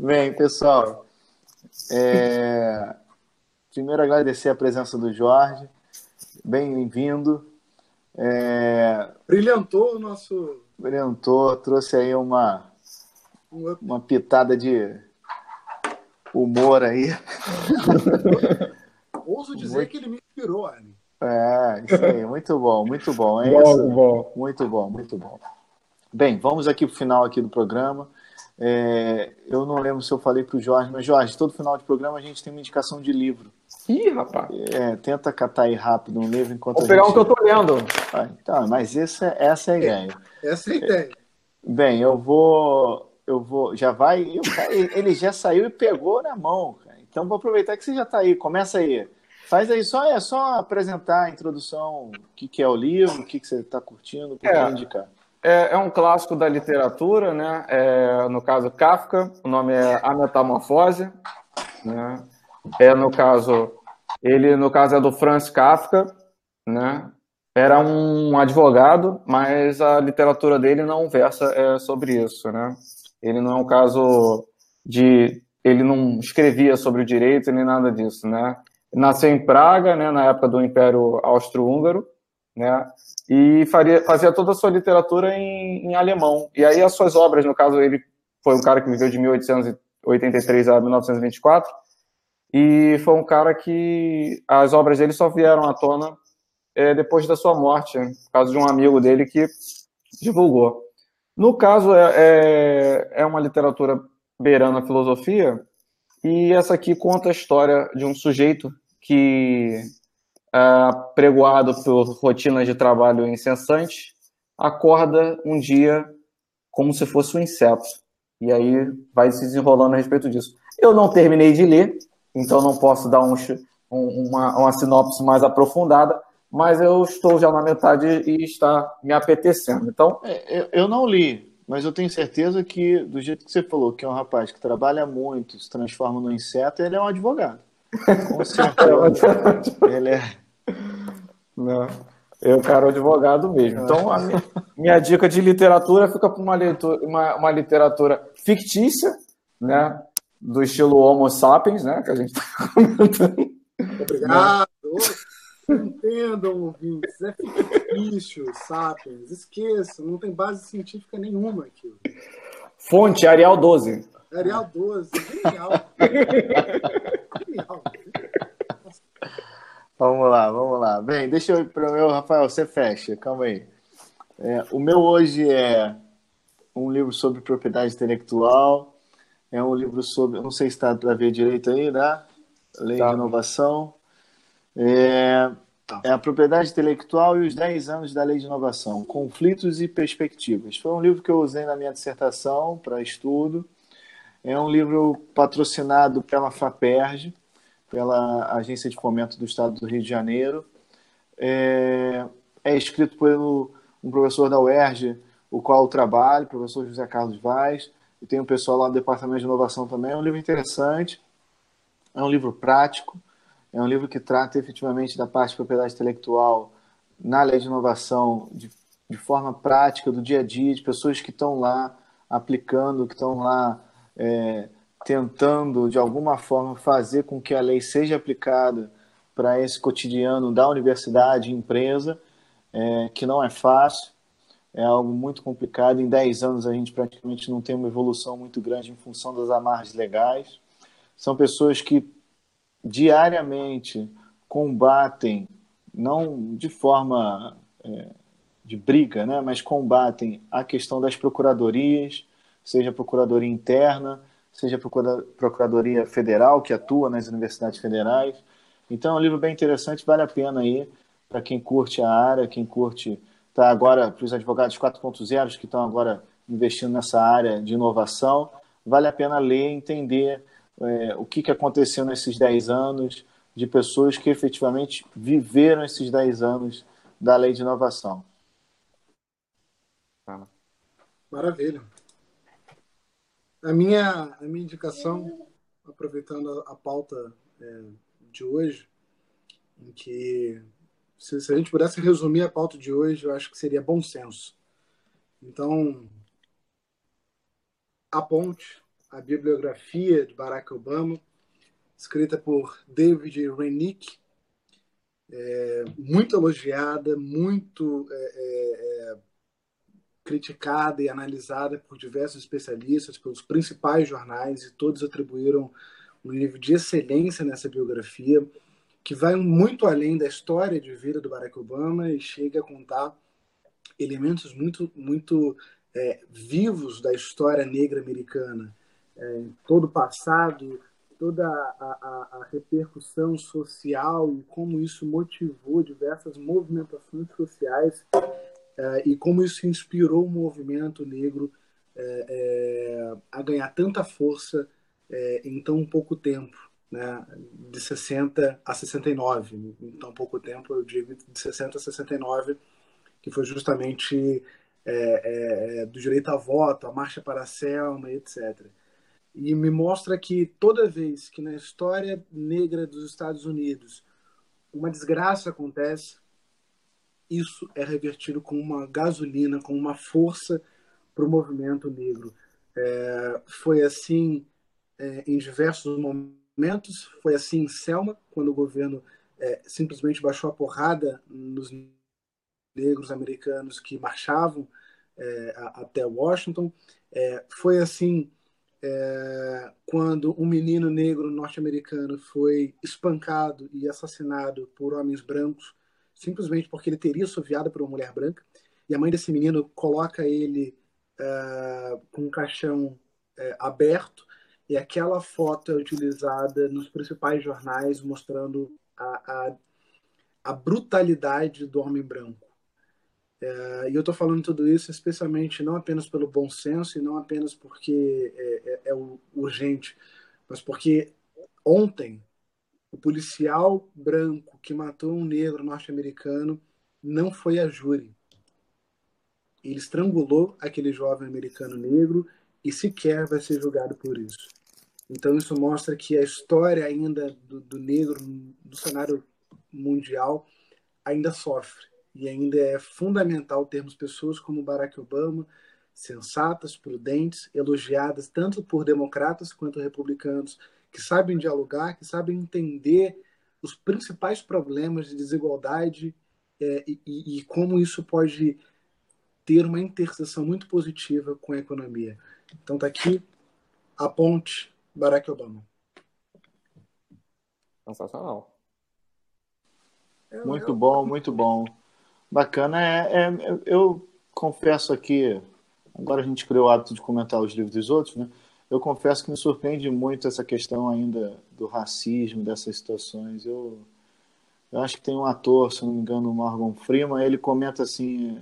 Bem, pessoal, é... primeiro agradecer a presença do Jorge, bem-vindo. É... Brilhantou o nosso. Brilhantou, trouxe aí uma, uma pitada de humor aí. Ouso dizer muito... que ele me inspirou, Armin. É, isso aí, muito bom, muito bom. É bom, bom. Muito bom, muito bom. Bem, vamos aqui para o final aqui do programa. É, eu não lembro se eu falei para o Jorge, mas Jorge, todo final de programa a gente tem uma indicação de livro. Ih, rapaz. É, tenta catar aí rápido um livro enquanto. Vou pegar gente... um que eu tô lendo. Ah, então, mas essa, essa é a ideia. Essa é a ideia. Bem, eu vou. Eu vou. Já vai. Ele já saiu e pegou na mão. Cara. Então vou aproveitar que você já está aí. Começa aí. Faz aí, só, é só apresentar a introdução, o que, que é o livro, o que, que você está curtindo, o que é. indicar. É, é, um clássico da literatura, né? É, no caso, Kafka, o nome é A Metamorfose. Né? É, no caso, ele, no caso, é do Franz Kafka, né? Era um advogado, mas a literatura dele não versa é, sobre isso, né? Ele não é um caso de... Ele não escrevia sobre o direito nem nada disso, né? Nasceu em Praga, né, na época do Império Austro-Húngaro, né? e faria, fazia toda a sua literatura em, em, alemão. E aí as suas obras, no caso, ele foi um cara que viveu de 1883 a 1924, e foi um cara que as obras dele só vieram à tona é, depois da sua morte, por causa de um amigo dele que divulgou. No caso, é, é, é uma literatura beirando a filosofia, e essa aqui conta a história de um sujeito que pregoado por rotinas de trabalho incessantes, acorda um dia como se fosse um inseto. E aí vai se desenrolando a respeito disso. Eu não terminei de ler, então não posso dar um, uma, uma sinopse mais aprofundada, mas eu estou já na metade e está me apetecendo. Então, é, eu não li, mas eu tenho certeza que, do jeito que você falou, que é um rapaz que trabalha muito, se transforma num inseto, ele é um advogado. Com certeza. ele é. Não. Eu quero advogado mesmo. Então, a minha, minha dica de literatura fica para uma, uma, uma, literatura fictícia, né? Do estilo Homo sapiens, né? Que a gente está comentando. Obrigado. Entendam, ouvintes. É fictício, sapiens. Esqueça, não tem base científica nenhuma aqui. Fonte, Arial 12. Arial 12. Genial. Genial. Vamos lá, vamos lá. Bem, deixa eu ir para o meu, Rafael, você fecha, calma aí. É, o meu hoje é um livro sobre propriedade intelectual, é um livro sobre, não sei se está para ver direito aí, né? Lei tá. de inovação. É, tá. é a propriedade intelectual e os 10 anos da lei de inovação, conflitos e perspectivas. Foi um livro que eu usei na minha dissertação para estudo. É um livro patrocinado pela FAPERJ, pela Agência de Fomento do Estado do Rio de Janeiro. É, é escrito por um professor da UERJ, o qual eu trabalho, o professor José Carlos Vaz, e tem um pessoal lá do Departamento de Inovação também. É um livro interessante, é um livro prático, é um livro que trata efetivamente da parte de propriedade intelectual na lei de inovação de, de forma prática, do dia a dia, de pessoas que estão lá aplicando, que estão lá é, tentando, de alguma forma, fazer com que a lei seja aplicada para esse cotidiano da universidade e empresa, é, que não é fácil, é algo muito complicado. Em 10 anos a gente praticamente não tem uma evolução muito grande em função das amarras legais. São pessoas que diariamente combatem, não de forma é, de briga, né, mas combatem a questão das procuradorias, seja procuradoria interna, seja Procuradoria Federal, que atua nas universidades federais. Então é um livro bem interessante, vale a pena aí para quem curte a área, quem curte, está agora, para os advogados 4.0 que estão agora investindo nessa área de inovação, vale a pena ler, entender é, o que, que aconteceu nesses 10 anos, de pessoas que efetivamente viveram esses 10 anos da lei de inovação. Maravilha. A minha, a minha indicação, aproveitando a, a pauta é, de hoje, em que se, se, a gente pudesse resumir a pauta de hoje, eu acho que seria bom senso. Então, A Ponte, a bibliografia de Barack Obama, escrita por David Renick, é, muito elogiada, muito é, é, é, criticada e analisada por diversos especialistas, pelos principais jornais, e todos atribuíram um nível de excelência nessa biografia, que vai muito além da história de vida do Barack Obama e chega a contar elementos muito, muito é, vivos da história negra americana, é, todo o passado, toda a, a, a, repercussão social e como isso motivou diversas movimentações sociais e como isso inspirou o movimento negro é, é, a ganhar tanta força é, em tão pouco tempo. Né, de 60 a 69, em tão pouco tempo, eu digo de 60 a 69, que foi justamente é, é, do direito a voto, a marcha para a Selma, etc. E me mostra que toda vez que na história negra dos Estados Unidos uma desgraça acontece, isso é revertido com uma gasolina, com uma força para o movimento negro. É, foi assim é, em diversos momentos, foi assim em Selma, quando o governo é, simplesmente baixou a porrada nos negros americanos que marchavam é, até Washington. É, foi assim é, quando um menino negro norte-americano foi espancado e assassinado por homens brancos, simplesmente porque ele teria soviado por uma mulher branca. E a mãe desse menino coloca ele é, com um caixão é, aberto, e aquela foto é utilizada nos principais jornais mostrando a, a, a brutalidade do homem branco. É, e eu estou falando tudo isso especialmente não apenas pelo bom senso e não apenas porque é, é, é urgente, mas porque ontem o policial branco que matou um negro norte-americano não foi a júri. Ele estrangulou aquele jovem americano negro e sequer vai ser julgado por isso. Então isso mostra que a história ainda do, do negro do cenário mundial ainda sofre e ainda é fundamental termos pessoas como Barack Obama, sensatas, prudentes, elogiadas tanto por democratas quanto republicanos, que sabem dialogar, que sabem entender os principais problemas de desigualdade é, e, e, como isso pode ter uma interseção muito positiva com a economia. Então está aqui a ponte Barack Obama. Sensacional. Muito bom, muito bom. Bacana. É, é, eu confesso aqui, agora a gente criou o hábito de comentar os livros dos outros, né? Eu confesso que me surpreende muito essa questão ainda do racismo, dessas situações. Eu, eu acho que tem um ator, se não me engano, o Morgan Freeman, ele comenta assim,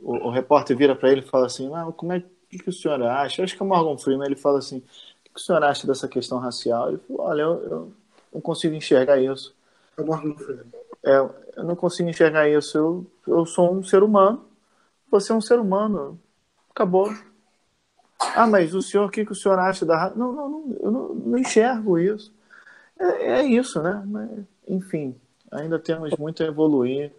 o, o repórter vira para ele e fala assim, ah, como é que, que o senhor acha? Eu acho que é o Morgan Freeman, ele fala assim, o que, o senhor acha dessa questão racial? Ele falou, olha, eu, eu não consigo enxergar isso. É o Morgan Freeman. É, eu não consigo enxergar isso. Eu, eu sou um ser humano. Você é um ser humano. Acabou. Ah, mas o senhor, o que, que o senhor acha da Não, não, não eu não, não enxergo isso. É, é, isso, né? Mas, enfim, ainda temos muito a evoluir.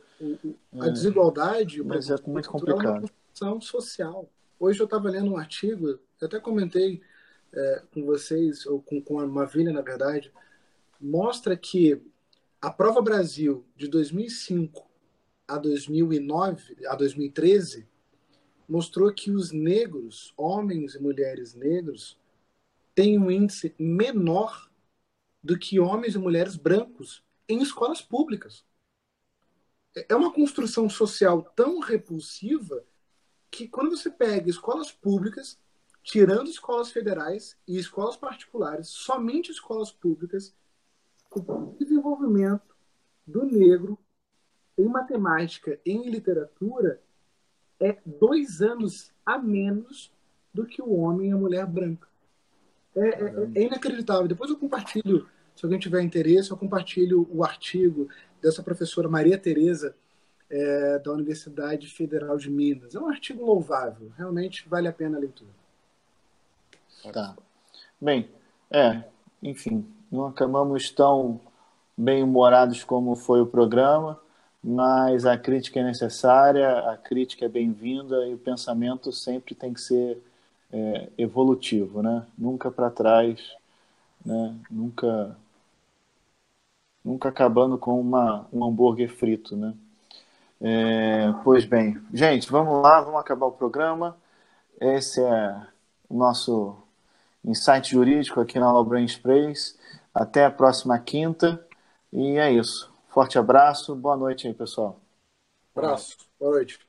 A desigualdade mas é muito complicado. É uma construção social. Hoje eu estava lendo um artigo, eu até comentei é, com vocês, ou com, com a Mavilha, na verdade, mostra que a Prova Brasil de 2005 a 2009, a 2013, mostrou que os negros, homens e mulheres negros, têm um índice menor do que homens e mulheres brancos em escolas públicas. É uma construção social tão repulsiva que quando você pega escolas públicas, tirando escolas federais e escolas particulares, somente escolas públicas, o desenvolvimento do negro em matemática em literatura é dois anos a menos do que o homem e a mulher branca. É, é, é, inacreditável. Depois eu compartilho, se alguém tiver interesse, eu compartilho o artigo dessa professora Maria Tereza é, da Universidade Federal de Minas. É um artigo louvável, realmente vale a pena a leitura. Tá. Bem, é, enfim, não acabamos tão bem-humorados como foi o programa, mas a crítica é necessária, a crítica é bem-vinda e o pensamento sempre tem que ser é, evolutivo, né? Nunca para trás, né? Nunca, nunca acabando com uma, um hambúrguer frito, né? É, pois bem, gente, vamos lá, vamos acabar o programa. Esse é o nosso insight jurídico aqui na Law Sprays. Até a próxima quinta. E é isso. Forte abraço. Boa noite aí, pessoal. Abraço. Boa noite.